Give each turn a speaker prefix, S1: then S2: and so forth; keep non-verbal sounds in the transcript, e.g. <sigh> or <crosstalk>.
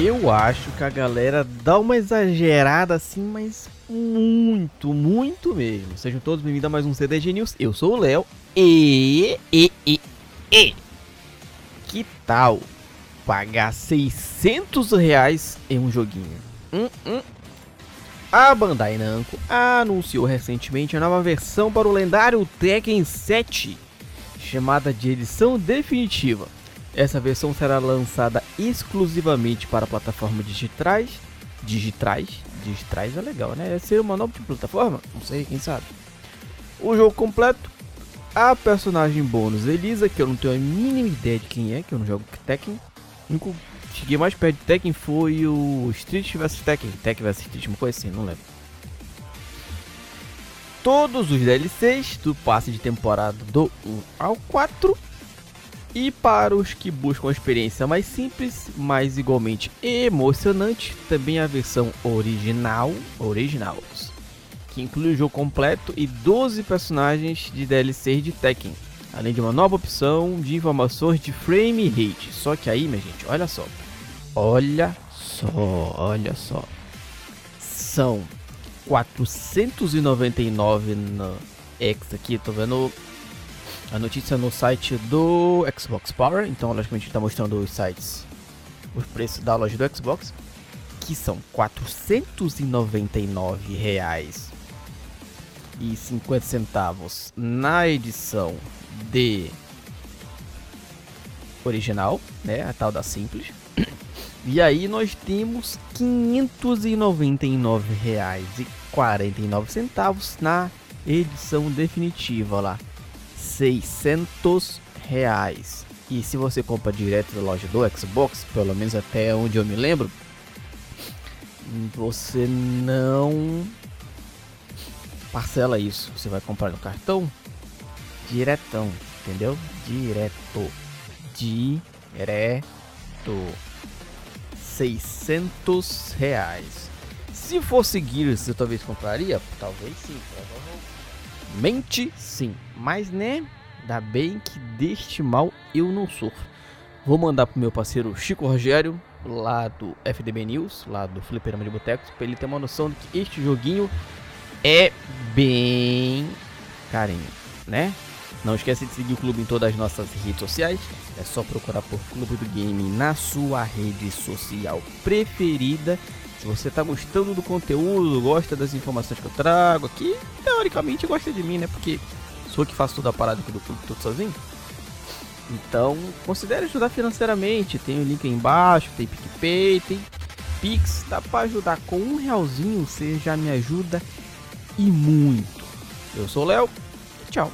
S1: Eu acho que a galera dá uma exagerada assim, mas muito, muito mesmo. Sejam todos bem-vindos a mais um CDG News. Eu sou o Léo e, e, e, e. Que tal pagar 600 reais em um joguinho? Hum, hum. A Bandai Namco anunciou recentemente a nova versão para o lendário Tekken 7, chamada de edição definitiva. Essa versão será lançada exclusivamente para plataformas digitais. Digitais? Digitais é legal, né? É ser uma nova tipo plataforma? Não sei, quem sabe. O jogo completo. A personagem bônus Elisa, que eu não tenho a mínima ideia de quem é, que eu não jogo Tekken. Único cheguei mais perto de Tekken foi o Street vs Tekken. Tekken vs Street, uma coisa assim, não lembro. Todos os DLCs do passe de temporada do 1 ao 4 e para os que buscam a experiência mais simples, mas igualmente emocionante, também a versão original, Originals, que inclui o jogo completo e 12 personagens de DLC de Tekken, além de uma nova opção de informações de frame rate. Só que aí, minha gente, olha só. Olha só, olha só. São 499 no X aqui, tô vendo a notícia no site do Xbox Power, então logicamente está mostrando os sites, os preços da loja do Xbox, que são 499 reais e 50 centavos na edição de original, né, a tal da simples. <coughs> E aí nós temos 599 reais e 49 centavos na edição definitiva lá. 600 reais. E se você compra direto da loja do Xbox, pelo menos até onde eu me lembro, você não parcela isso. Você vai comprar no cartão diretão, entendeu? Direto. Direto. 600 reais. Se fosse Gears, eu talvez compraria? Talvez sim, provavelmente sim. Mas né, dá bem que deste mal eu não sofro. Vou mandar pro meu parceiro Chico Rogério, lá do FDB News, lá do Fliperama de Botecos, pra ele ter uma noção de que este joguinho é bem carinho, né? Não esqueça de seguir o clube em todas as nossas redes sociais. É só procurar por Clube do Game na sua rede social preferida. Se você está gostando do conteúdo, gosta das informações que eu trago aqui, teoricamente gosta de mim, né? Porque sou que faço toda a parada aqui do clube tudo sozinho. Então, considere ajudar financeiramente. Tem o link aí embaixo, tem PicPay, tem Pix. Dá para ajudar com um realzinho, você já me ajuda e muito. Eu sou o Léo. Tchau.